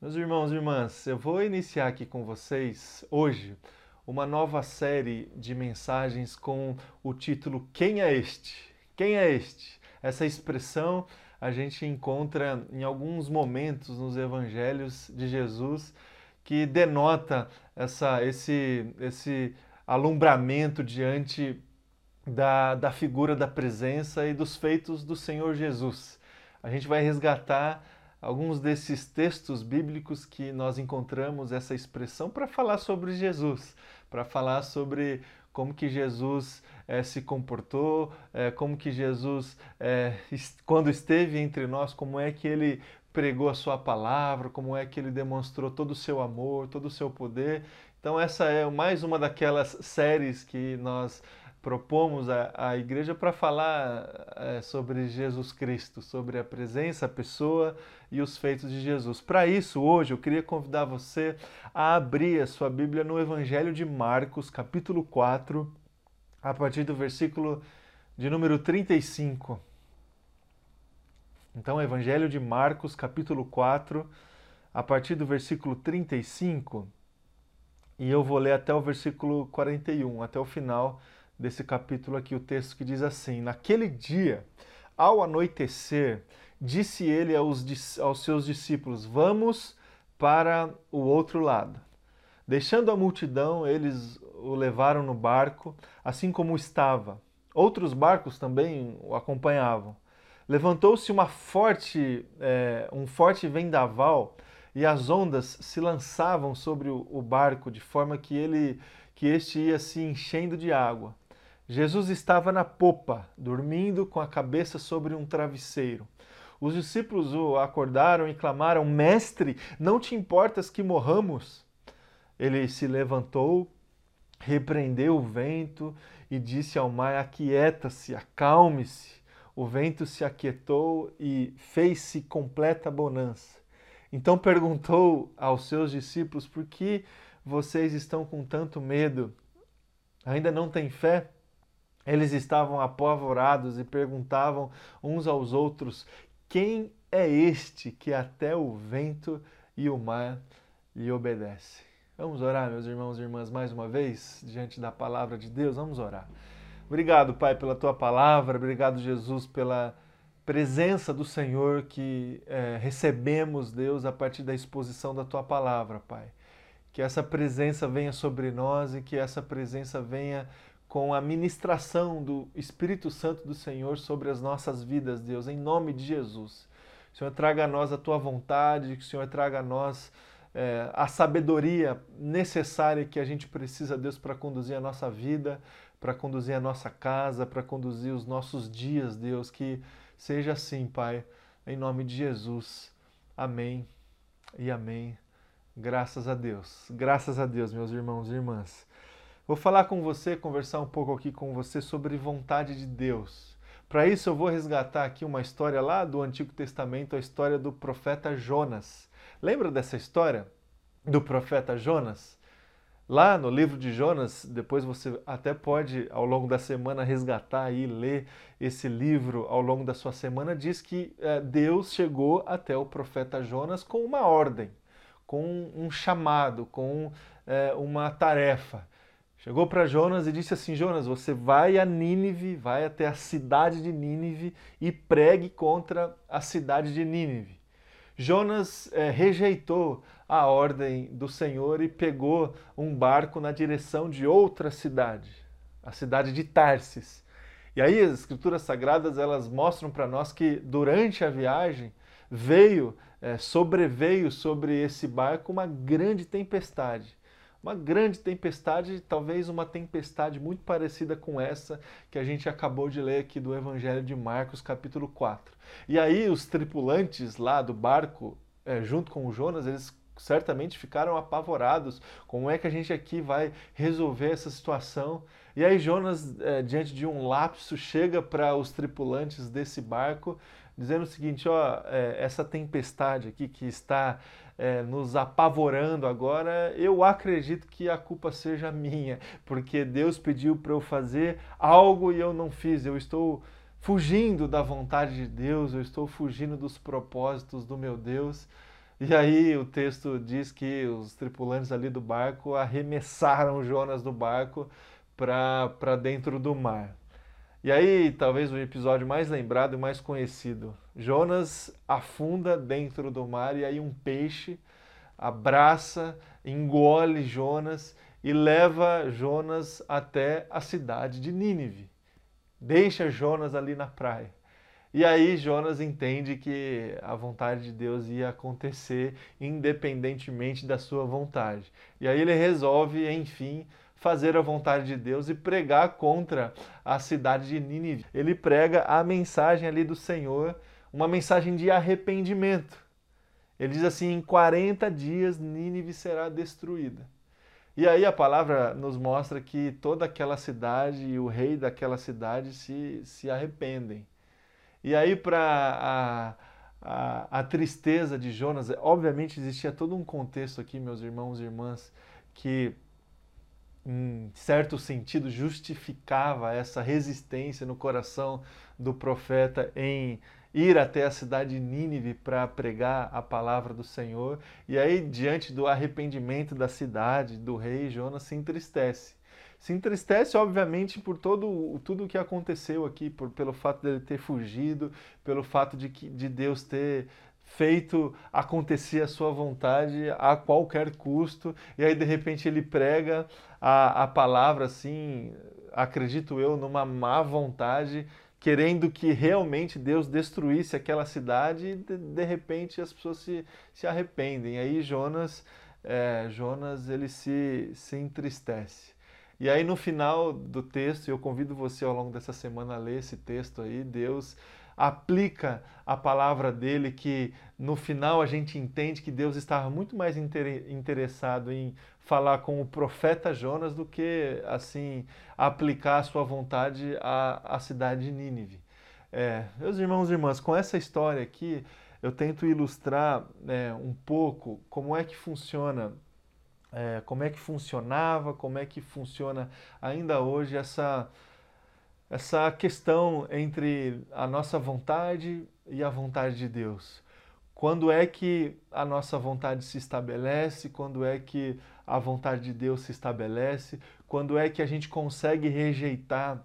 Meus irmãos e irmãs, eu vou iniciar aqui com vocês hoje uma nova série de mensagens com o título Quem é este? Quem é este? Essa expressão a gente encontra em alguns momentos nos evangelhos de Jesus que denota essa, esse, esse alumbramento diante da, da figura da presença e dos feitos do Senhor Jesus. A gente vai resgatar alguns desses textos bíblicos que nós encontramos essa expressão para falar sobre Jesus, para falar sobre como que Jesus é, se comportou, é, como que Jesus, é, quando esteve entre nós, como é que ele pregou a sua palavra, como é que ele demonstrou todo o seu amor, todo o seu poder. Então essa é mais uma daquelas séries que nós propomos à, igreja para falar é, sobre Jesus Cristo, sobre a presença, a pessoa e os feitos de Jesus. Para isso, hoje eu queria convidar você a abrir a sua Bíblia no Evangelho de Marcos, capítulo 4, a partir do versículo de número 35. Então, Evangelho de Marcos, capítulo 4, a partir do versículo 35, e eu vou ler até o versículo 41, até o final desse capítulo aqui, o texto que diz assim: Naquele dia, ao anoitecer, disse ele aos, aos seus discípulos: Vamos para o outro lado. Deixando a multidão, eles o levaram no barco, assim como estava. Outros barcos também o acompanhavam. Levantou-se uma forte, é, um forte vendaval e as ondas se lançavam sobre o, barco de forma que ele que este ia se enchendo de água. Jesus estava na popa, dormindo com a cabeça sobre um travesseiro. Os discípulos o acordaram e clamaram: Mestre, não te importas que morramos? Ele se levantou, repreendeu o vento e disse ao mar: Aquieta-se, acalme-se. O vento se aquietou e fez-se completa bonança. Então perguntou aos seus discípulos: Por que vocês estão com tanto medo? Ainda não têm fé? Eles estavam apavorados e perguntavam uns aos outros: Quem é este que até o vento e o mar lhe obedece? Vamos orar, meus irmãos e irmãs, mais uma vez, diante da palavra de Deus. Vamos orar. Obrigado, Pai, pela tua palavra. Obrigado, Jesus, pela presença do Senhor que é, recebemos, Deus, a partir da exposição da tua palavra, Pai. Que essa presença venha sobre nós e que essa presença venha com a ministração do Espírito Santo do Senhor sobre as nossas vidas, Deus, em nome de Jesus. Senhor traga a nós a tua vontade, que o Senhor traga a nós é, a sabedoria necessária que a gente precisa, Deus, para conduzir a nossa vida, para conduzir a nossa casa, para conduzir os nossos dias, Deus. Que seja assim, Pai, em nome de Jesus. Amém e amém. Graças a Deus. Graças a Deus, meus irmãos e irmãs. Vou falar com você, conversar um pouco aqui com você sobre vontade de Deus. Para isso, eu vou resgatar aqui uma história lá do Antigo Testamento, a história do profeta Jonas. Lembra dessa história do profeta Jonas? Lá no livro de Jonas, depois você até pode, ao longo da semana, resgatar e ler esse livro ao longo da sua semana. Diz que é, Deus chegou até o profeta Jonas com uma ordem, com um chamado, com é, uma tarefa. Chegou para Jonas e disse assim: Jonas, você vai a Nínive, vai até a cidade de Nínive e pregue contra a cidade de Nínive. Jonas é, rejeitou a ordem do Senhor e pegou um barco na direção de outra cidade, a cidade de Tarsis. E aí as escrituras sagradas elas mostram para nós que durante a viagem veio, é, sobreveio sobre esse barco uma grande tempestade uma grande tempestade, talvez uma tempestade muito parecida com essa que a gente acabou de ler aqui do Evangelho de Marcos, capítulo 4. E aí os tripulantes lá do barco, é, junto com o Jonas, eles certamente ficaram apavorados. Como é que a gente aqui vai resolver essa situação? E aí Jonas, é, diante de um lapso, chega para os tripulantes desse barco, dizendo o seguinte: ó, é, essa tempestade aqui que está é, nos apavorando agora, eu acredito que a culpa seja minha, porque Deus pediu para eu fazer algo e eu não fiz. Eu estou fugindo da vontade de Deus, eu estou fugindo dos propósitos do meu Deus. E aí o texto diz que os tripulantes ali do barco arremessaram Jonas do barco para dentro do mar. E aí, talvez o episódio mais lembrado e mais conhecido. Jonas afunda dentro do mar e aí um peixe abraça, engole Jonas e leva Jonas até a cidade de Nínive. Deixa Jonas ali na praia. E aí Jonas entende que a vontade de Deus ia acontecer independentemente da sua vontade. E aí ele resolve, enfim, fazer a vontade de Deus e pregar contra a cidade de Nínive. Ele prega a mensagem ali do Senhor, uma mensagem de arrependimento. Ele diz assim: em 40 dias Nínive será destruída. E aí a palavra nos mostra que toda aquela cidade e o rei daquela cidade se, se arrependem. E aí, para a, a, a, tristeza de Jonas, obviamente existia todo um contexto aqui, meus irmãos e irmãs, que em certo sentido justificava essa resistência no coração do profeta em ir até a cidade de Nínive para pregar a palavra do Senhor. E aí, diante do arrependimento da cidade, do rei, Jonas se entristece. Se entristece, obviamente, por todo tudo o que aconteceu aqui, por, pelo fato dele ter fugido, pelo fato de, que, de Deus ter feito acontecer a sua vontade a qualquer custo, e aí de repente ele prega a, a palavra assim, acredito eu, numa má vontade, querendo que realmente Deus destruísse aquela cidade e de, de repente as pessoas se, se arrependem. Aí Jonas, é, Jonas ele se, se entristece. E aí no final do texto, eu convido você ao longo dessa semana a ler esse texto aí, Deus aplica a palavra dele, que no final a gente entende que Deus estava muito mais interessado em falar com o profeta Jonas do que assim aplicar a sua vontade à, à cidade de Nínive. É, meus irmãos e irmãs, com essa história aqui, eu tento ilustrar é, um pouco como é que funciona, é, como é que funcionava, como é que funciona ainda hoje essa essa questão entre a nossa vontade e a vontade de Deus. Quando é que a nossa vontade se estabelece? Quando é que a vontade de Deus se estabelece? Quando é que a gente consegue rejeitar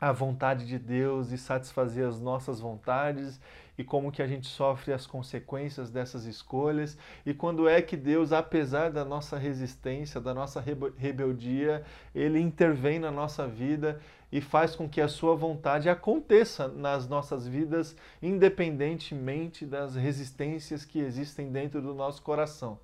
a vontade de Deus e satisfazer as nossas vontades e como que a gente sofre as consequências dessas escolhas e quando é que Deus, apesar da nossa resistência, da nossa rebeldia, ele intervém na nossa vida e faz com que a sua vontade aconteça nas nossas vidas, independentemente das resistências que existem dentro do nosso coração.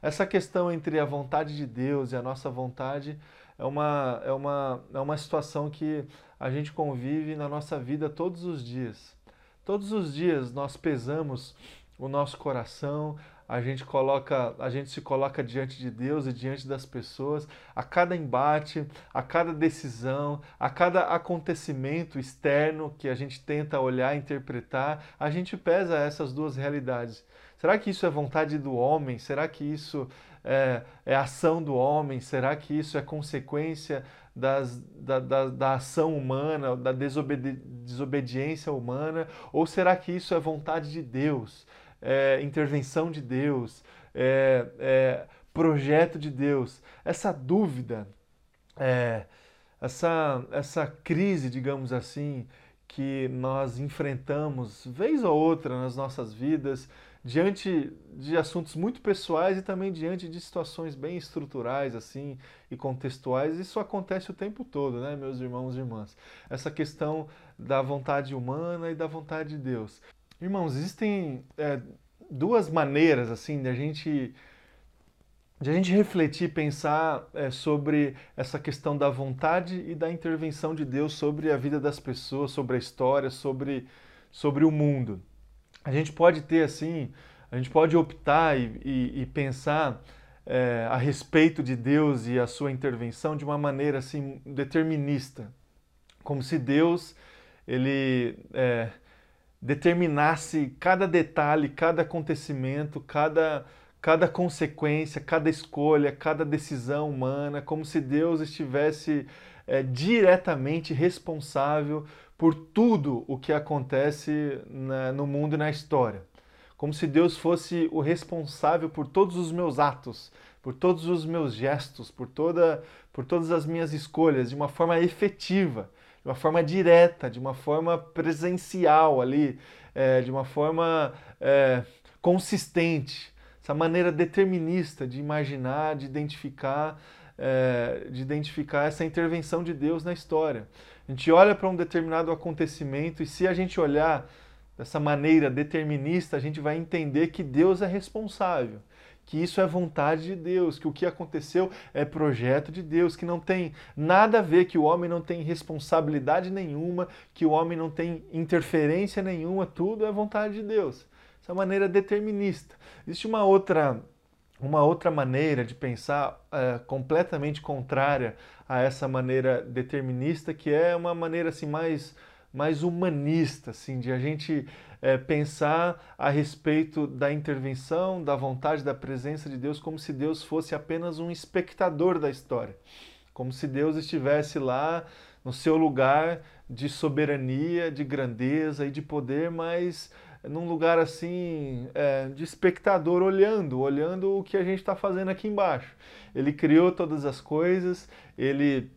Essa questão entre a vontade de Deus e a nossa vontade é uma, é uma, é uma situação que a gente convive na nossa vida todos os dias. Todos os dias nós pesamos o nosso coração, a gente coloca, a gente se coloca diante de Deus e diante das pessoas, a cada embate, a cada decisão, a cada acontecimento externo que a gente tenta olhar, interpretar, a gente pesa essas duas realidades. Será que isso é vontade do homem? Será que isso é, é ação do homem? Será que isso é consequência das, da, da, da, ação humana, da desobedi desobediência humana? Ou será que isso é vontade de Deus? É, intervenção de Deus, é, é, projeto de Deus. Essa dúvida, é, essa, essa crise, digamos assim, que nós enfrentamos vez ou outra nas nossas vidas, diante de assuntos muito pessoais e também diante de situações bem estruturais assim e contextuais, isso acontece o tempo todo, né, meus irmãos e irmãs? Essa questão da vontade humana e da vontade de Deus. Irmãos, existem é, duas maneiras assim de a gente de a gente refletir, pensar é, sobre essa questão da vontade e da intervenção de Deus sobre a vida das pessoas, sobre a história, sobre, sobre o mundo. A gente pode ter assim, a gente pode optar e, e, e pensar é, a respeito de Deus e a sua intervenção de uma maneira assim determinista, como se Deus ele é, determinasse cada detalhe, cada acontecimento, cada, cada consequência, cada escolha, cada decisão humana, como se Deus estivesse é, diretamente responsável por tudo o que acontece na, no mundo e na história. como se Deus fosse o responsável por todos os meus atos, por todos os meus gestos, por, toda, por todas as minhas escolhas, de uma forma efetiva, de uma forma direta, de uma forma presencial ali, é, de uma forma é, consistente. Essa maneira determinista de imaginar, de identificar, é, de identificar essa intervenção de Deus na história. A gente olha para um determinado acontecimento e se a gente olhar dessa maneira determinista, a gente vai entender que Deus é responsável que isso é vontade de Deus, que o que aconteceu é projeto de Deus, que não tem nada a ver, que o homem não tem responsabilidade nenhuma, que o homem não tem interferência nenhuma, tudo é vontade de Deus. Essa maneira determinista. Existe uma outra uma outra maneira de pensar é, completamente contrária a essa maneira determinista, que é uma maneira assim mais mais humanista, assim, de a gente é, pensar a respeito da intervenção, da vontade, da presença de Deus, como se Deus fosse apenas um espectador da história, como se Deus estivesse lá no seu lugar de soberania, de grandeza e de poder, mas num lugar assim é, de espectador olhando, olhando o que a gente está fazendo aqui embaixo. Ele criou todas as coisas, ele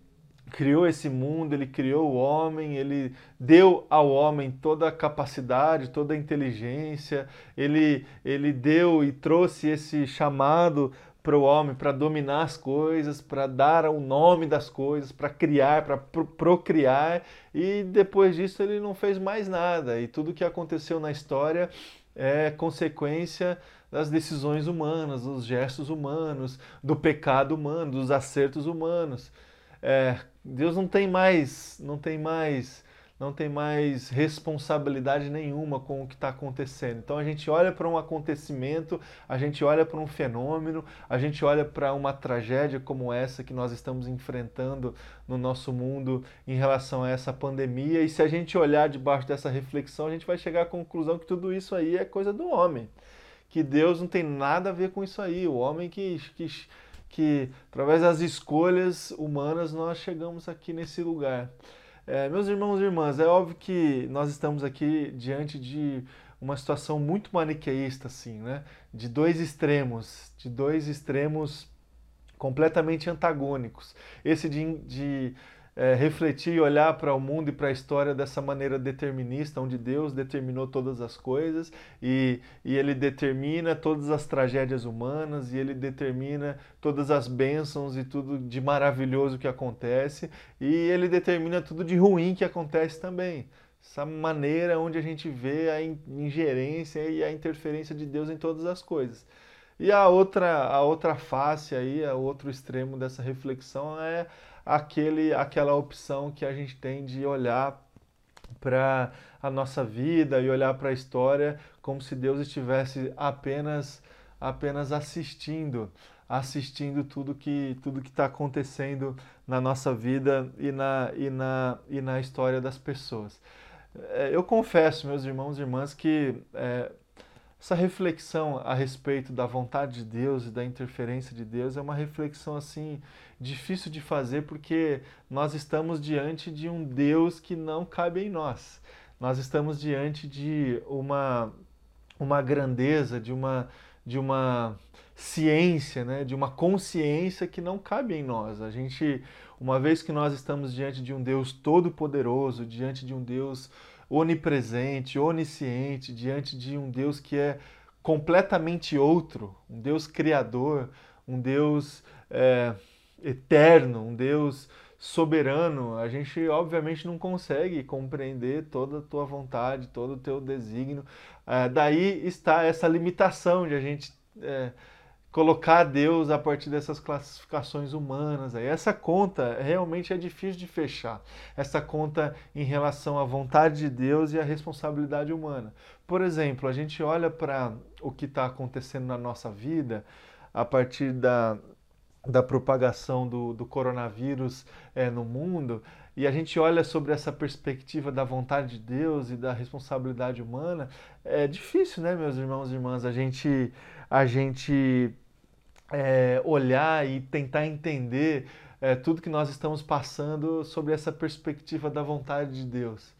criou esse mundo, ele criou o homem, ele deu ao homem toda a capacidade, toda a inteligência, ele, ele deu e trouxe esse chamado para o homem para dominar as coisas, para dar o nome das coisas, para criar, para procriar, e depois disso ele não fez mais nada. E tudo que aconteceu na história é consequência das decisões humanas, dos gestos humanos, do pecado humano, dos acertos humanos. É, Deus não tem mais, não tem mais, não tem mais responsabilidade nenhuma com o que está acontecendo. Então a gente olha para um acontecimento, a gente olha para um fenômeno, a gente olha para uma tragédia como essa que nós estamos enfrentando no nosso mundo em relação a essa pandemia. E se a gente olhar debaixo dessa reflexão, a gente vai chegar à conclusão que tudo isso aí é coisa do homem. Que Deus não tem nada a ver com isso aí. O homem que, que que através das escolhas humanas nós chegamos aqui nesse lugar. É, meus irmãos e irmãs, é óbvio que nós estamos aqui diante de uma situação muito maniqueísta, assim, né? De dois extremos, de dois extremos completamente antagônicos. Esse de, de é, refletir e olhar para o mundo e para a história dessa maneira determinista, onde Deus determinou todas as coisas e, e Ele determina todas as tragédias humanas e Ele determina todas as bênçãos e tudo de maravilhoso que acontece e Ele determina tudo de ruim que acontece também. Essa maneira onde a gente vê a ingerência e a interferência de Deus em todas as coisas. E a outra, a outra face aí, o outro extremo dessa reflexão é aquele, aquela opção que a gente tem de olhar para a nossa vida e olhar para a história como se Deus estivesse apenas apenas assistindo, assistindo tudo que tudo que está acontecendo na nossa vida e na, e, na, e na história das pessoas. É, eu confesso, meus irmãos e irmãs, que é, essa reflexão a respeito da vontade de Deus e da interferência de Deus é uma reflexão assim difícil de fazer porque nós estamos diante de um Deus que não cabe em nós. Nós estamos diante de uma, uma grandeza, de uma, de uma ciência, né? de uma consciência que não cabe em nós. A gente, uma vez que nós estamos diante de um Deus todo-poderoso, diante de um Deus onipresente, onisciente, diante de um Deus que é completamente outro, um Deus criador, um Deus é, eterno, um Deus soberano, a gente obviamente não consegue compreender toda a tua vontade, todo o teu desígnio. É, daí está essa limitação de a gente é, colocar Deus a partir dessas classificações humanas. Aí. Essa conta realmente é difícil de fechar. Essa conta em relação à vontade de Deus e à responsabilidade humana. Por exemplo, a gente olha para o que está acontecendo na nossa vida a partir da da propagação do, do coronavírus é, no mundo, e a gente olha sobre essa perspectiva da vontade de Deus e da responsabilidade humana, é difícil, né, meus irmãos e irmãs, a gente, a gente é, olhar e tentar entender é, tudo que nós estamos passando sobre essa perspectiva da vontade de Deus.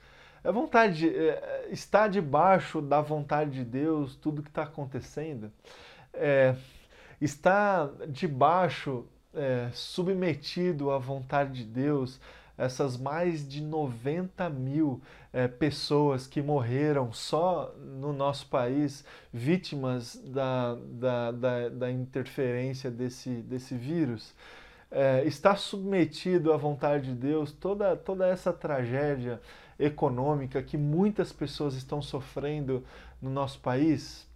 É vontade, é, está debaixo da vontade de Deus tudo que está acontecendo. É, está debaixo, é, submetido à vontade de Deus, essas mais de 90 mil é, pessoas que morreram só no nosso país, vítimas da, da, da, da interferência desse, desse vírus. É, está submetido à vontade de Deus toda, toda essa tragédia econômica que muitas pessoas estão sofrendo no nosso país?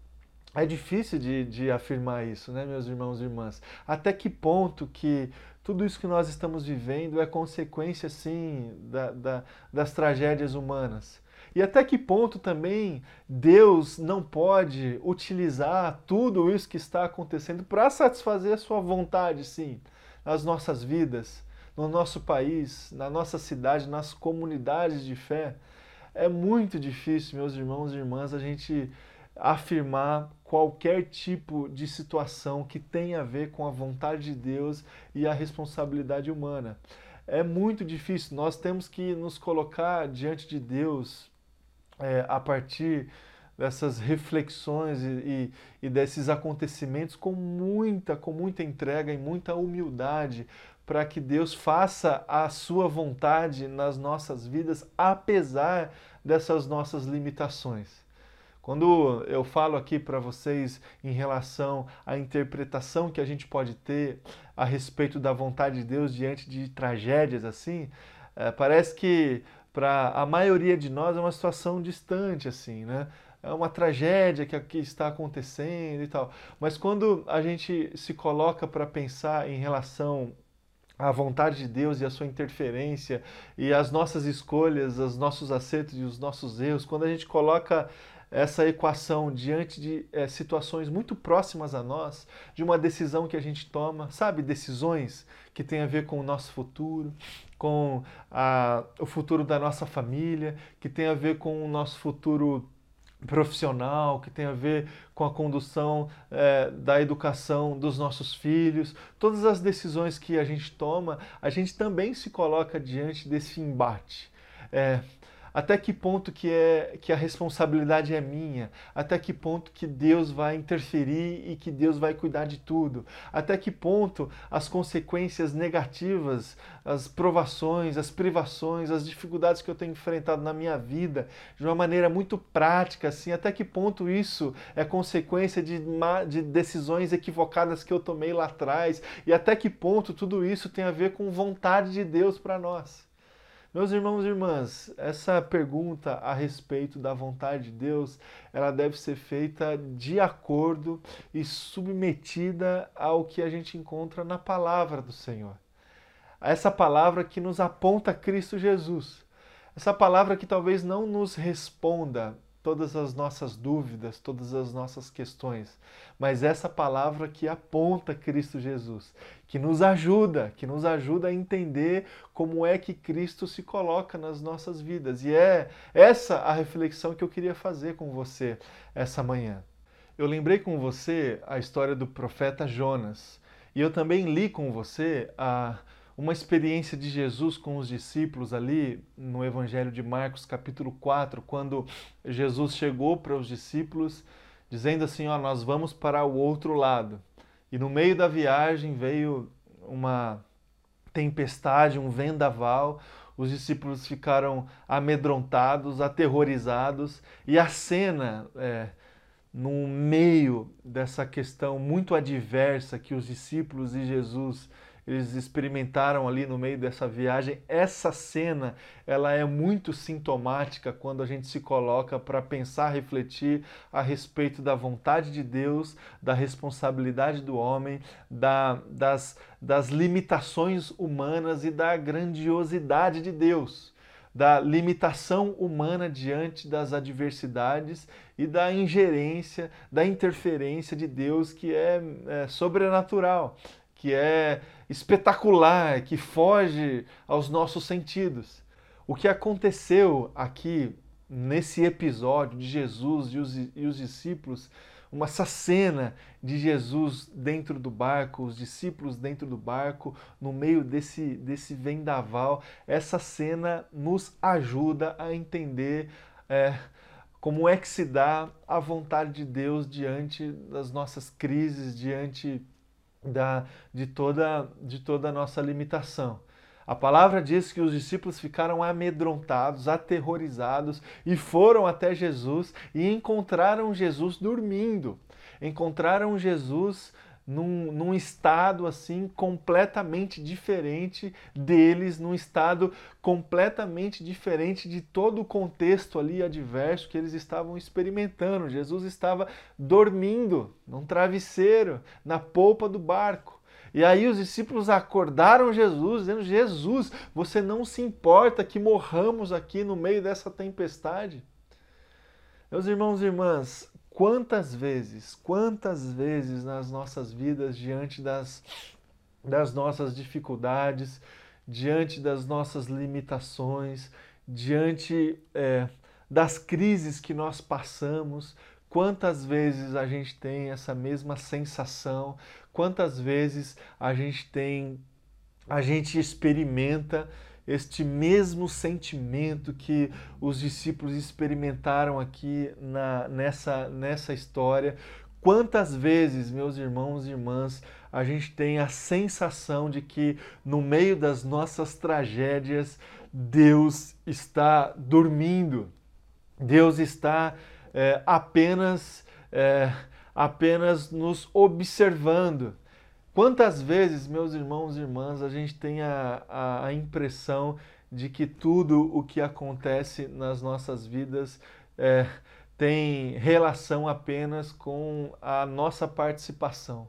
É difícil de, de afirmar isso, né, meus irmãos e irmãs? Até que ponto que tudo isso que nós estamos vivendo é consequência, sim, da, da, das tragédias humanas. E até que ponto também Deus não pode utilizar tudo isso que está acontecendo para satisfazer a sua vontade, sim, nas nossas vidas, no nosso país, na nossa cidade, nas comunidades de fé. É muito difícil, meus irmãos e irmãs, a gente afirmar qualquer tipo de situação que tenha a ver com a vontade de Deus e a responsabilidade humana. É muito difícil, nós temos que nos colocar diante de Deus é, a partir dessas reflexões e, e, e, desses acontecimentos com muita, com muita entrega e muita humildade para que Deus faça a sua vontade nas nossas vidas, apesar dessas nossas limitações. Quando eu falo aqui para vocês em relação à interpretação que a gente pode ter a respeito da vontade de Deus diante de tragédias assim, é, parece que para a maioria de nós é uma situação distante assim, né? É uma tragédia que aqui está acontecendo e tal. Mas quando a gente se coloca para pensar em relação à vontade de Deus e a sua interferência e as nossas escolhas, os nossos acertos e os nossos erros, quando a gente coloca essa equação diante de é, situações muito próximas a nós, de uma decisão que a gente toma, sabe? Decisões que têm a ver com o nosso futuro, com a, o futuro da nossa família, que tem a ver com o nosso futuro profissional, que tem a ver com a condução é, da educação dos nossos filhos, todas as decisões que a gente toma, a gente também se coloca diante desse embate. É, até que ponto que é que a responsabilidade é minha? Até que ponto que Deus vai interferir e que Deus vai cuidar de tudo? Até que ponto as consequências negativas, as provações, as privações, as dificuldades que eu tenho enfrentado na minha vida, de uma maneira muito prática, assim, até que ponto isso é consequência de, de decisões equivocadas que eu tomei lá atrás? E até que ponto tudo isso tem a ver com vontade de Deus para nós? Meus irmãos e irmãs, essa pergunta a respeito da vontade de Deus, ela deve ser feita de acordo e submetida ao que a gente encontra na palavra do Senhor. Essa palavra que nos aponta Cristo Jesus. Essa palavra que talvez não nos responda todas as nossas dúvidas, todas as nossas questões, mas essa palavra que aponta Cristo Jesus, que nos ajuda, que nos ajuda a entender como é que Cristo se coloca nas nossas vidas. E é essa a reflexão que eu queria fazer com você essa manhã. Eu lembrei com você a história do profeta Jonas, e eu também li com você a uma experiência de Jesus com os discípulos ali no Evangelho de Marcos, capítulo 4, quando Jesus chegou para os discípulos dizendo assim: Ó, nós vamos para o outro lado. E no meio da viagem veio uma tempestade, um vendaval. Os discípulos ficaram amedrontados, aterrorizados, e a cena, é, no meio dessa questão muito adversa que os discípulos e Jesus eles experimentaram ali no meio dessa viagem. Essa cena, ela é muito sintomática quando a gente se coloca para pensar, refletir a respeito da vontade de Deus, da responsabilidade do homem, da, das, das limitações humanas e da grandiosidade de Deus da limitação humana diante das adversidades e da ingerência, da interferência de Deus que é, é sobrenatural que é espetacular, que foge aos nossos sentidos. O que aconteceu aqui nesse episódio de Jesus e os, e os discípulos, uma essa cena de Jesus dentro do barco, os discípulos dentro do barco, no meio desse, desse vendaval. Essa cena nos ajuda a entender é, como é que se dá a vontade de Deus diante das nossas crises, diante da, de, toda, de toda a nossa limitação. A palavra diz que os discípulos ficaram amedrontados, aterrorizados e foram até Jesus e encontraram Jesus dormindo. Encontraram Jesus num, num, estado assim completamente diferente deles, num estado completamente diferente de todo o contexto ali adverso que eles estavam experimentando. Jesus estava dormindo num travesseiro na polpa do barco. E aí os discípulos acordaram Jesus, dizendo: Jesus, você não se importa que morramos aqui no meio dessa tempestade? Meus irmãos e irmãs, quantas vezes, quantas vezes nas nossas vidas, diante das, das nossas dificuldades, diante das nossas limitações, diante é, das crises que nós passamos, quantas vezes a gente tem essa mesma sensação, Quantas vezes a gente tem, a gente experimenta este mesmo sentimento que os discípulos experimentaram aqui na, nessa, nessa história. Quantas vezes, meus irmãos e irmãs, a gente tem a sensação de que no meio das nossas tragédias, Deus está dormindo, Deus está é, apenas é, apenas nos observando. Quantas vezes, meus irmãos e irmãs, a gente tem a, a, a impressão de que tudo o que acontece nas nossas vidas é, tem relação apenas com a nossa participação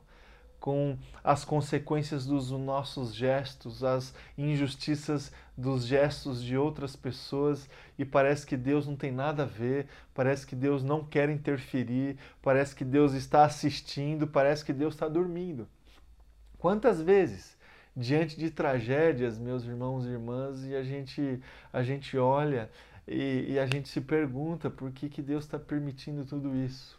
com as consequências dos nossos gestos, as injustiças dos gestos de outras pessoas e parece que Deus não tem nada a ver, parece que Deus não quer interferir, parece que Deus está assistindo, parece que Deus está dormindo. Quantas vezes, diante de tragédias, meus irmãos e irmãs, e a gente, a gente olha e, e a gente se pergunta por que, que Deus está permitindo tudo isso?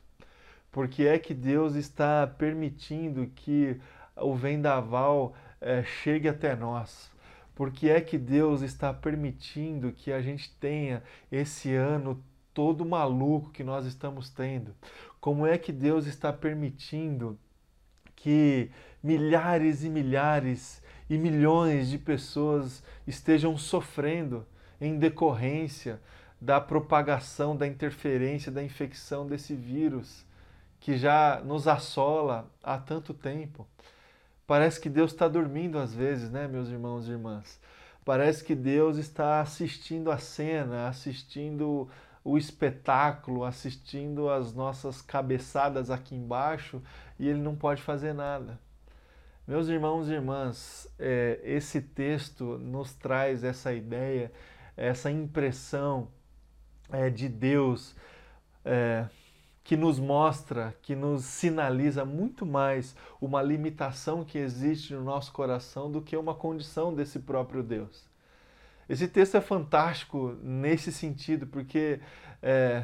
Por que é que Deus está permitindo que o vendaval é, chegue até nós? Por que é que Deus está permitindo que a gente tenha esse ano todo maluco que nós estamos tendo? Como é que Deus está permitindo que milhares e milhares e milhões de pessoas estejam sofrendo em decorrência da propagação, da interferência, da infecção desse vírus? que já nos assola há tanto tempo. Parece que Deus está dormindo às vezes, né, meus irmãos e irmãs? Parece que Deus está assistindo a cena, assistindo o espetáculo, assistindo as nossas cabeçadas aqui embaixo e Ele não pode fazer nada. Meus irmãos e irmãs, é, esse texto nos traz essa ideia, essa impressão é, de Deus. É, que nos mostra, que nos sinaliza muito mais uma limitação que existe no nosso coração do que uma condição desse próprio Deus. Esse texto é fantástico nesse sentido, porque é,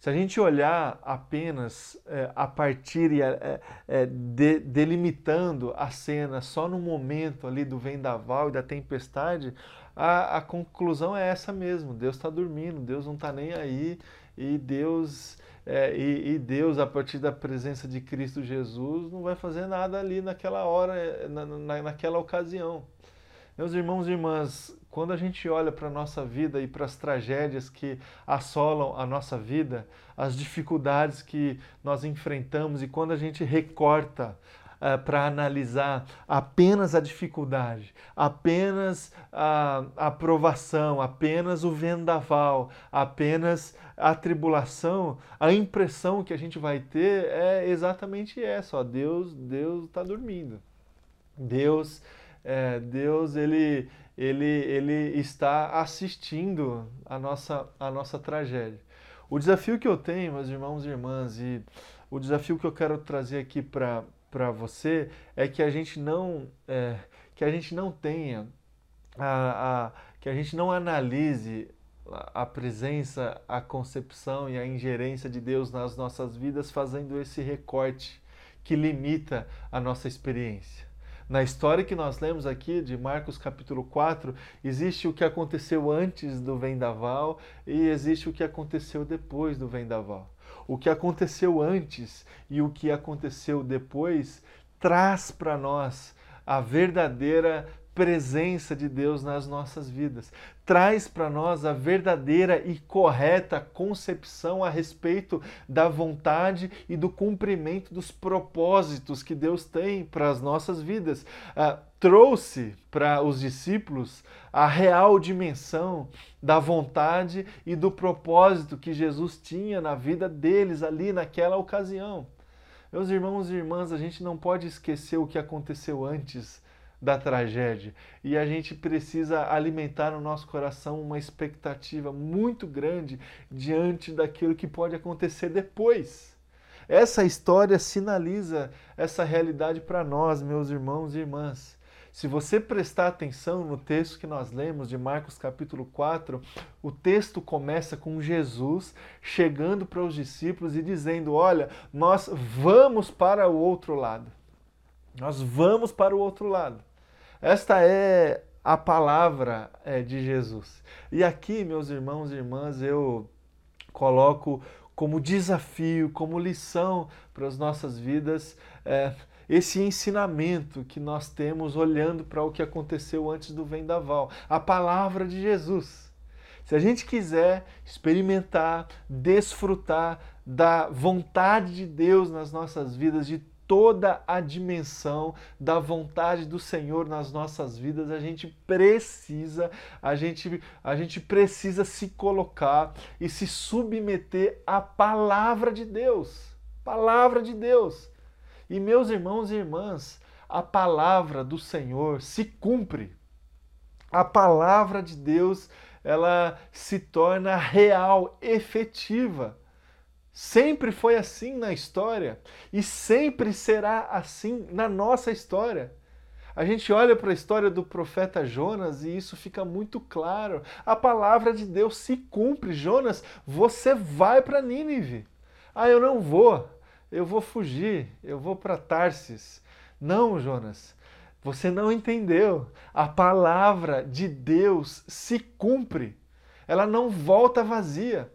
se a gente olhar apenas é, a partir e é, é, de, delimitando a cena só no momento ali do vendaval e da tempestade, a, a conclusão é essa mesmo: Deus está dormindo, Deus não está nem aí e Deus é, e, e, Deus, a partir da presença de Cristo Jesus, não vai fazer nada ali naquela hora, na, na, naquela ocasião. Meus irmãos e irmãs, quando a gente olha para a nossa vida e para as tragédias que assolam a nossa vida, as dificuldades que nós enfrentamos e quando a gente recorta uh, para analisar apenas a dificuldade, apenas a, a provação, apenas o vendaval, apenas a tribulação, a impressão que a gente vai ter é exatamente essa: ó, Deus, Deus está dormindo. Deus, é, Deus ele, ele, ele está assistindo a nossa, a nossa tragédia. O desafio que eu tenho, meus irmãos e irmãs, e o desafio que eu quero trazer aqui para você é que a gente não é, que a gente não tenha a, a, que a gente não analise a presença, a concepção e a ingerência de Deus nas nossas vidas, fazendo esse recorte que limita a nossa experiência. Na história que nós lemos aqui de Marcos capítulo 4, existe o que aconteceu antes do vendaval e existe o que aconteceu depois do vendaval. O que aconteceu antes e o que aconteceu depois traz para nós a verdadeira presença de Deus nas nossas vidas. Traz para nós a verdadeira e correta concepção a respeito da vontade e do cumprimento dos propósitos que Deus tem para as nossas vidas. Uh, trouxe para os discípulos a real dimensão da vontade e do propósito que Jesus tinha na vida deles ali naquela ocasião. Meus irmãos e irmãs, a gente não pode esquecer o que aconteceu antes da tragédia. E a gente precisa alimentar no nosso coração uma expectativa muito grande diante daquilo que pode acontecer depois. Essa história sinaliza essa realidade para nós, meus irmãos e irmãs. Se você prestar atenção no texto que nós lemos de Marcos capítulo 4, o texto começa com Jesus chegando para os discípulos e dizendo: Olha, nós vamos para o outro lado. Nós vamos para o outro lado. Esta é a palavra é, de Jesus. E aqui, meus irmãos e irmãs, eu coloco como desafio, como lição para as nossas vidas, é, esse ensinamento que nós temos olhando para o que aconteceu antes do vendaval, a palavra de Jesus. Se a gente quiser experimentar, desfrutar da vontade de Deus nas nossas vidas, de toda a dimensão da vontade do Senhor nas nossas vidas, a gente precisa, a gente, a gente precisa se colocar e se submeter à palavra de Deus. Palavra de Deus. E meus irmãos e irmãs, a palavra do Senhor se cumpre. A palavra de Deus, ela se torna real, efetiva. Sempre foi assim na história e sempre será assim na nossa história. A gente olha para a história do profeta Jonas e isso fica muito claro. A palavra de Deus se cumpre. Jonas, você vai para Nínive. Ah, eu não vou. Eu vou fugir. Eu vou para Tarsis. Não, Jonas. Você não entendeu. A palavra de Deus se cumpre. Ela não volta vazia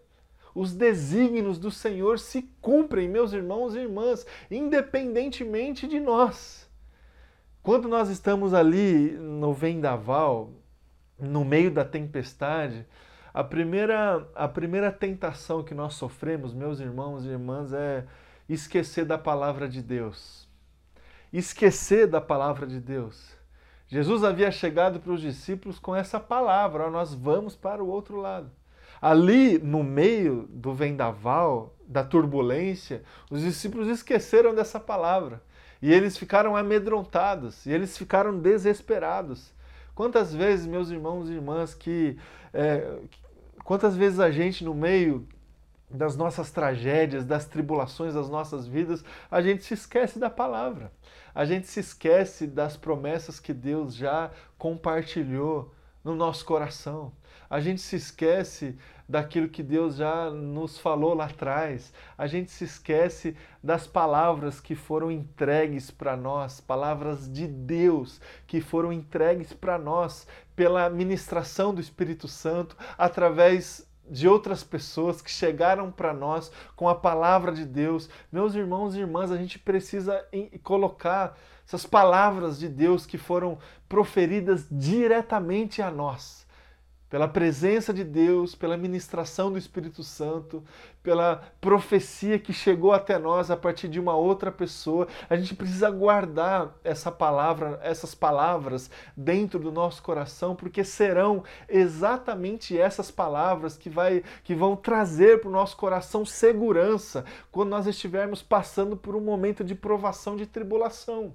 os desígnios do Senhor se cumprem, meus irmãos e irmãs, independentemente de nós. Quando nós estamos ali no vendaval, no meio da tempestade, a primeira, a primeira tentação que nós sofremos, meus irmãos e irmãs, é esquecer da palavra de Deus. Esquecer da palavra de Deus. Jesus havia chegado para os discípulos com essa palavra: ó, nós vamos para o outro lado. Ali no meio do vendaval, da turbulência, os discípulos esqueceram dessa palavra e eles ficaram amedrontados e eles ficaram desesperados. Quantas vezes, meus irmãos e irmãs, que é, quantas vezes a gente no meio das nossas tragédias, das tribulações das nossas vidas, a gente se esquece da palavra. A gente se esquece das promessas que Deus já compartilhou no nosso coração a gente se esquece daquilo que Deus já nos falou lá atrás, a gente se esquece das palavras que foram entregues para nós, palavras de Deus que foram entregues para nós pela ministração do Espírito Santo através de outras pessoas que chegaram para nós com a palavra de Deus. Meus irmãos e irmãs, a gente precisa colocar essas palavras de Deus que foram proferidas diretamente a nós pela presença de Deus, pela ministração do Espírito Santo, pela profecia que chegou até nós a partir de uma outra pessoa. A gente precisa guardar essa palavra, essas palavras dentro do nosso coração, porque serão exatamente essas palavras que, vai, que vão trazer para o nosso coração segurança quando nós estivermos passando por um momento de provação, de tribulação.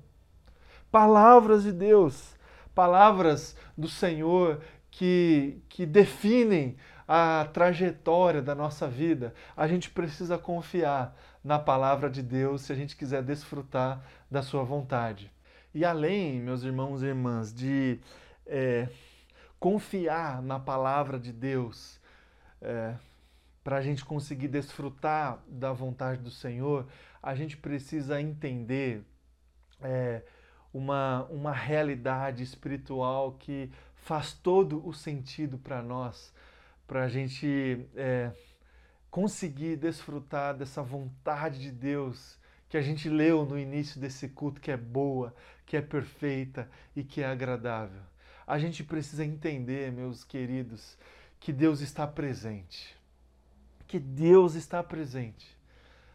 Palavras de Deus, palavras do Senhor que, que definem a trajetória da nossa vida, a gente precisa confiar na palavra de Deus se a gente quiser desfrutar da sua vontade. E além, meus irmãos e irmãs, de é, confiar na palavra de Deus, é, para a gente conseguir desfrutar da vontade do Senhor, a gente precisa entender é, uma, uma realidade espiritual que faz todo o sentido para nós, para a gente é, conseguir desfrutar dessa vontade de Deus que a gente leu no início desse culto, que é boa, que é perfeita e que é agradável. A gente precisa entender, meus queridos, que Deus está presente. Que Deus está presente.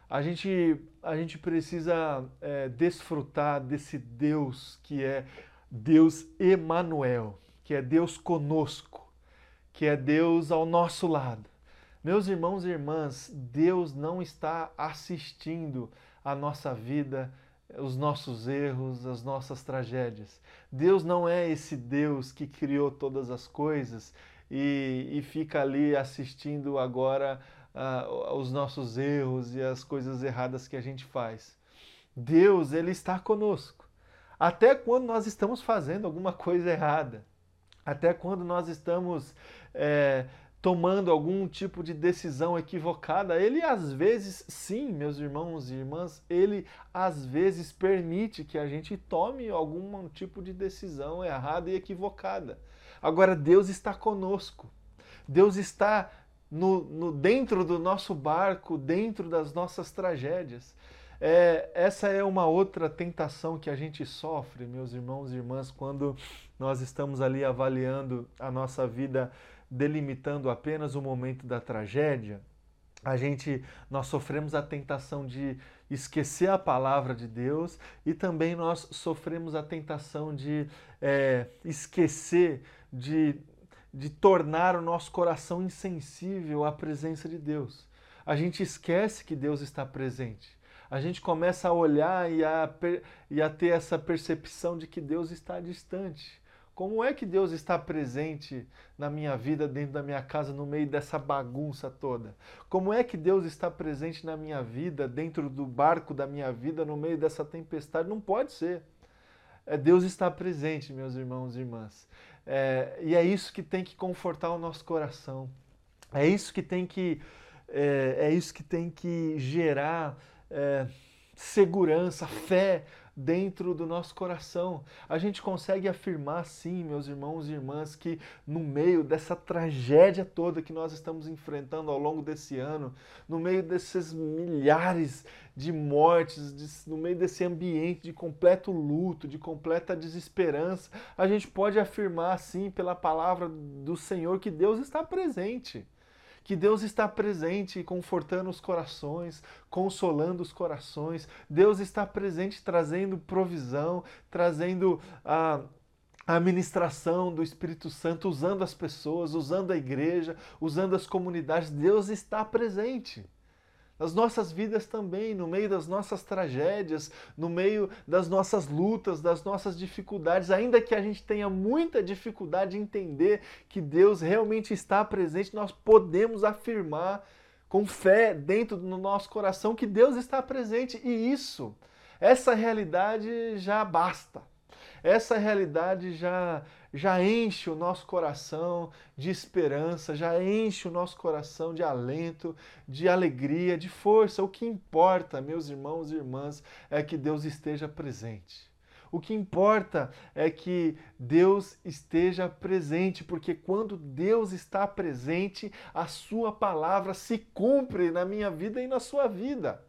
A gente, a gente precisa é, desfrutar desse Deus que é Deus Emanuel, que é Deus conosco, que é Deus ao nosso lado. Meus irmãos e irmãs, Deus não está assistindo a nossa vida, os nossos erros, as nossas tragédias. Deus não é esse Deus que criou todas as coisas e, e fica ali assistindo agora uh, os nossos erros e as coisas erradas que a gente faz. Deus, Ele está conosco. Até quando nós estamos fazendo alguma coisa errada. Até quando nós estamos é, tomando algum tipo de decisão equivocada. Ele, às vezes, sim, meus irmãos e irmãs, ele, às vezes, permite que a gente tome algum tipo de decisão errada e equivocada. Agora, Deus está conosco. Deus está no, no, dentro do nosso barco, dentro das nossas tragédias. É, essa é uma outra tentação que a gente sofre, meus irmãos e irmãs, quando nós estamos ali avaliando a nossa vida, delimitando apenas o momento da tragédia. A gente, nós sofremos a tentação de esquecer a palavra de Deus e também nós sofremos a tentação de é, esquecer, de de tornar o nosso coração insensível à presença de Deus. A gente esquece que Deus está presente. A gente começa a olhar e a, e a ter essa percepção de que Deus está distante. Como é que Deus está presente na minha vida, dentro da minha casa, no meio dessa bagunça toda? Como é que Deus está presente na minha vida, dentro do barco da minha vida, no meio dessa tempestade? Não pode ser. É, Deus está presente, meus irmãos e irmãs. É, e é isso que tem que confortar o nosso coração. É isso que tem que, é, é isso que, tem que gerar é, segurança, fé dentro do nosso coração. A gente consegue afirmar, sim, meus irmãos e irmãs, que no meio dessa tragédia toda que nós estamos enfrentando ao longo desse ano, no meio desses milhares de mortes, de, no meio desse ambiente de completo luto, de completa desesperança, a gente pode afirmar, sim, pela palavra do Senhor, que Deus está presente que Deus está presente confortando os corações, consolando os corações. Deus está presente trazendo provisão, trazendo a a administração do Espírito Santo, usando as pessoas, usando a igreja, usando as comunidades. Deus está presente nas nossas vidas também, no meio das nossas tragédias, no meio das nossas lutas, das nossas dificuldades, ainda que a gente tenha muita dificuldade em entender que Deus realmente está presente, nós podemos afirmar com fé dentro do nosso coração que Deus está presente e isso, essa realidade já basta. Essa realidade já já enche o nosso coração de esperança, já enche o nosso coração de alento, de alegria, de força. O que importa, meus irmãos e irmãs, é que Deus esteja presente. O que importa é que Deus esteja presente, porque quando Deus está presente, a Sua palavra se cumpre na minha vida e na sua vida.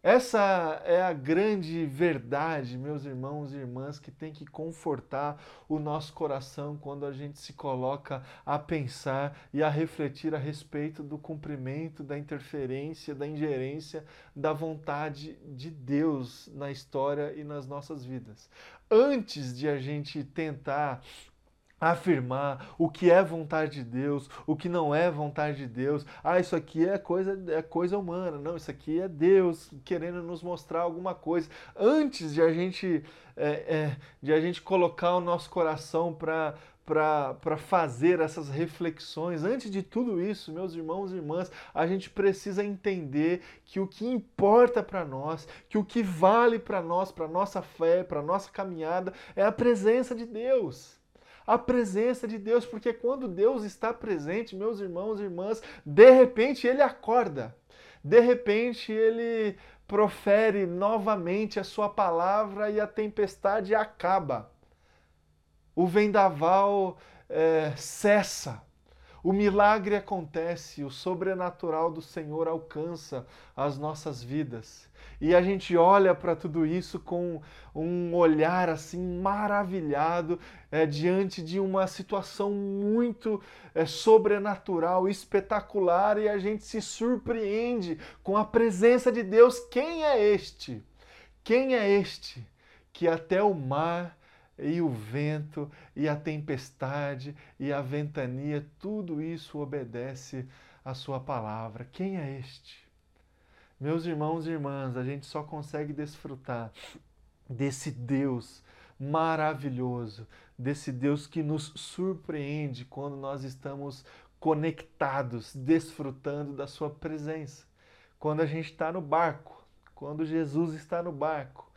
Essa é a grande verdade, meus irmãos e irmãs, que tem que confortar o nosso coração quando a gente se coloca a pensar e a refletir a respeito do cumprimento, da interferência, da ingerência da vontade de Deus na história e nas nossas vidas. Antes de a gente tentar afirmar o que é vontade de Deus, o que não é vontade de Deus. Ah, isso aqui é coisa é coisa humana. Não, isso aqui é Deus querendo nos mostrar alguma coisa. Antes de a gente é, é, de a gente colocar o nosso coração para para fazer essas reflexões. Antes de tudo isso, meus irmãos e irmãs, a gente precisa entender que o que importa para nós, que o que vale para nós, para nossa fé, para nossa caminhada, é a presença de Deus. A presença de Deus, porque quando Deus está presente, meus irmãos e irmãs, de repente ele acorda. De repente ele profere novamente a sua palavra e a tempestade acaba. O vendaval é, cessa. O milagre acontece, o sobrenatural do Senhor alcança as nossas vidas. E a gente olha para tudo isso com um olhar assim maravilhado é, diante de uma situação muito é, sobrenatural, espetacular, e a gente se surpreende com a presença de Deus. Quem é este? Quem é este que até o mar e o vento, e a tempestade, e a ventania, tudo isso obedece à Sua palavra. Quem é este? Meus irmãos e irmãs, a gente só consegue desfrutar desse Deus maravilhoso, desse Deus que nos surpreende quando nós estamos conectados, desfrutando da Sua presença. Quando a gente está no barco, quando Jesus está no barco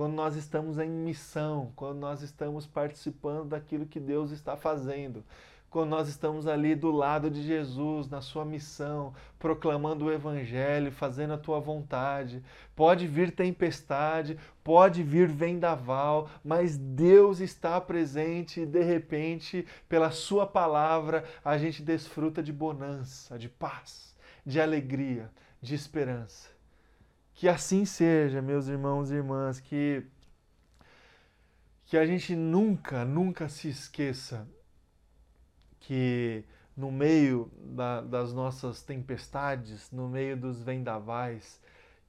quando nós estamos em missão, quando nós estamos participando daquilo que Deus está fazendo, quando nós estamos ali do lado de Jesus, na sua missão, proclamando o Evangelho, fazendo a tua vontade. Pode vir tempestade, pode vir vendaval, mas Deus está presente e de repente, pela Sua palavra, a gente desfruta de bonança, de paz, de alegria, de esperança. Que assim seja, meus irmãos e irmãs, que que a gente nunca, nunca se esqueça que no meio da, das nossas tempestades, no meio dos vendavais,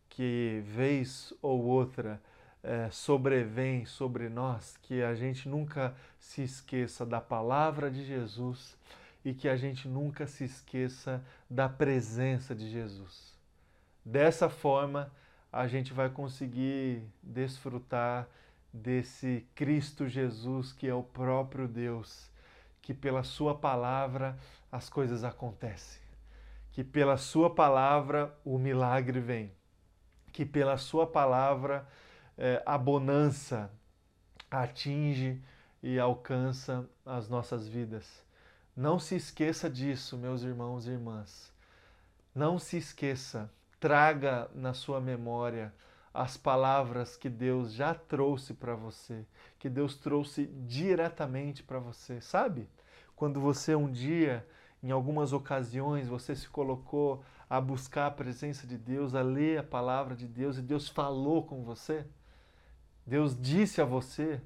que vez ou outra é, sobrevém sobre nós, que a gente nunca se esqueça da palavra de Jesus e que a gente nunca se esqueça da presença de Jesus. Dessa forma, a gente vai conseguir desfrutar desse Cristo Jesus que é o próprio Deus, que pela Sua palavra as coisas acontecem, que pela Sua palavra o milagre vem, que pela Sua palavra é, a bonança atinge e alcança as nossas vidas. Não se esqueça disso, meus irmãos e irmãs. Não se esqueça traga na sua memória as palavras que Deus já trouxe para você, que Deus trouxe diretamente para você, sabe? Quando você um dia, em algumas ocasiões, você se colocou a buscar a presença de Deus, a ler a palavra de Deus e Deus falou com você, Deus disse a você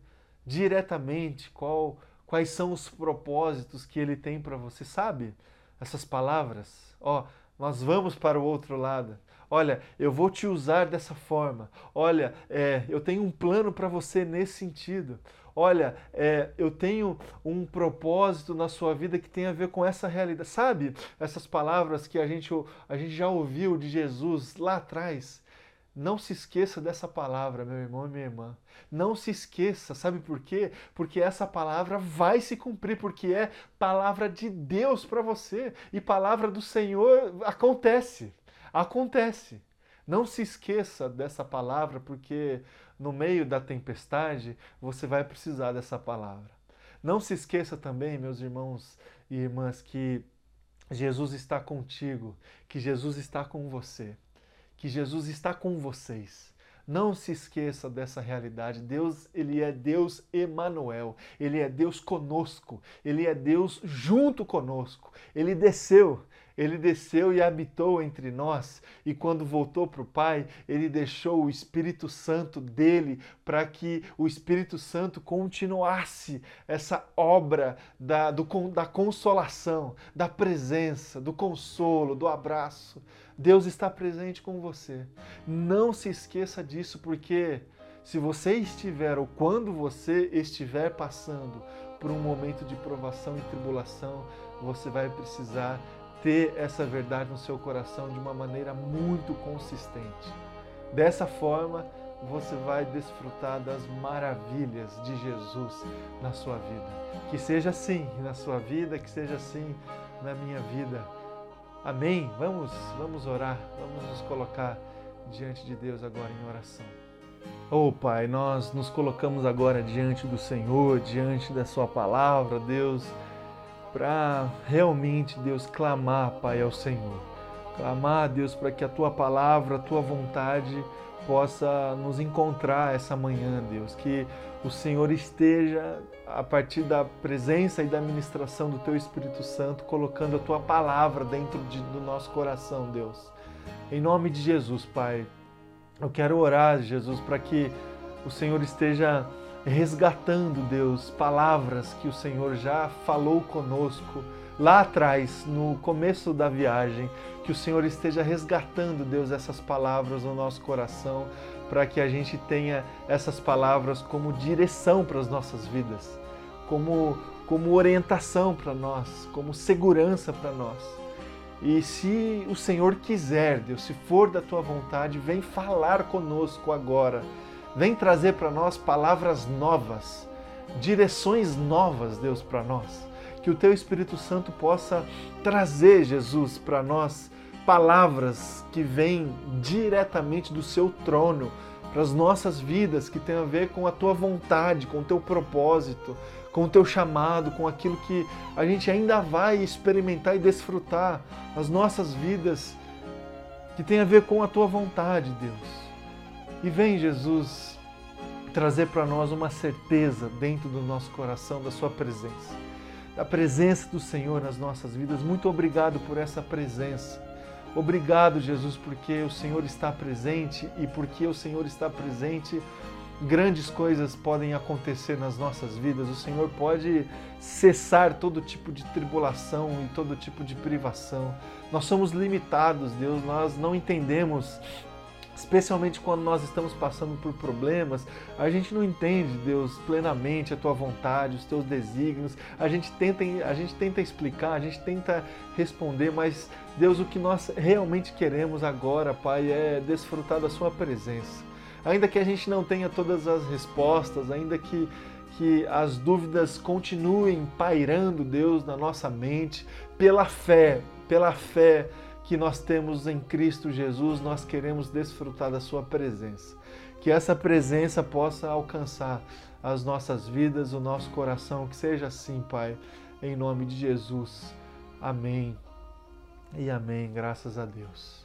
diretamente qual, quais são os propósitos que Ele tem para você, sabe? Essas palavras, ó, nós vamos para o outro lado. Olha, eu vou te usar dessa forma. Olha, é, eu tenho um plano para você nesse sentido. Olha, é, eu tenho um propósito na sua vida que tem a ver com essa realidade. Sabe essas palavras que a gente, a gente já ouviu de Jesus lá atrás? Não se esqueça dessa palavra, meu irmão e minha irmã. Não se esqueça, sabe por quê? Porque essa palavra vai se cumprir, porque é palavra de Deus para você e palavra do Senhor acontece. Acontece. Não se esqueça dessa palavra, porque no meio da tempestade você vai precisar dessa palavra. Não se esqueça também, meus irmãos e irmãs, que Jesus está contigo, que Jesus está com você que Jesus está com vocês. Não se esqueça dessa realidade. Deus, ele é Deus Emanuel. Ele é Deus conosco. Ele é Deus junto conosco. Ele desceu ele desceu e habitou entre nós, e quando voltou para o Pai, ele deixou o Espírito Santo dele para que o Espírito Santo continuasse essa obra da, do, da consolação, da presença, do consolo, do abraço. Deus está presente com você. Não se esqueça disso, porque se você estiver ou quando você estiver passando por um momento de provação e tribulação, você vai precisar ter essa verdade no seu coração de uma maneira muito consistente. Dessa forma, você vai desfrutar das maravilhas de Jesus na sua vida. Que seja assim na sua vida, que seja assim na minha vida. Amém? Vamos, vamos orar, vamos nos colocar diante de Deus agora em oração. Oh Pai, nós nos colocamos agora diante do Senhor, diante da Sua palavra, Deus, para realmente, Deus, clamar, Pai, ao Senhor. Clamar, Deus, para que a Tua palavra, a Tua vontade possa nos encontrar essa manhã, Deus. Que o Senhor esteja, a partir da presença e da ministração do Teu Espírito Santo, colocando a Tua palavra dentro de, do nosso coração, Deus. Em nome de Jesus, Pai, eu quero orar, Jesus, para que o Senhor esteja resgatando, Deus, palavras que o Senhor já falou conosco lá atrás, no começo da viagem, que o Senhor esteja resgatando, Deus, essas palavras no nosso coração, para que a gente tenha essas palavras como direção para as nossas vidas, como, como orientação para nós, como segurança para nós. E se o Senhor quiser, Deus, se for da tua vontade, vem falar conosco agora. Vem trazer para nós palavras novas, direções novas, Deus, para nós que o teu Espírito Santo possa trazer, Jesus, para nós palavras que vêm diretamente do seu trono para as nossas vidas, que tem a ver com a tua vontade, com o teu propósito, com o teu chamado, com aquilo que a gente ainda vai experimentar e desfrutar nas nossas vidas, que tem a ver com a tua vontade, Deus. E vem, Jesus, trazer para nós uma certeza dentro do nosso coração da Sua presença da presença do Senhor nas nossas vidas. Muito obrigado por essa presença. Obrigado, Jesus, porque o Senhor está presente e porque o Senhor está presente, grandes coisas podem acontecer nas nossas vidas. O Senhor pode cessar todo tipo de tribulação e todo tipo de privação. Nós somos limitados, Deus, nós não entendemos especialmente quando nós estamos passando por problemas, a gente não entende, Deus, plenamente a tua vontade, os teus desígnios. A gente tenta, a gente tenta explicar, a gente tenta responder, mas Deus, o que nós realmente queremos agora, Pai, é desfrutar da sua presença. Ainda que a gente não tenha todas as respostas, ainda que que as dúvidas continuem pairando, Deus, na nossa mente, pela fé, pela fé que nós temos em Cristo Jesus, nós queremos desfrutar da Sua presença. Que essa presença possa alcançar as nossas vidas, o nosso coração, que seja assim, Pai, em nome de Jesus. Amém e amém. Graças a Deus.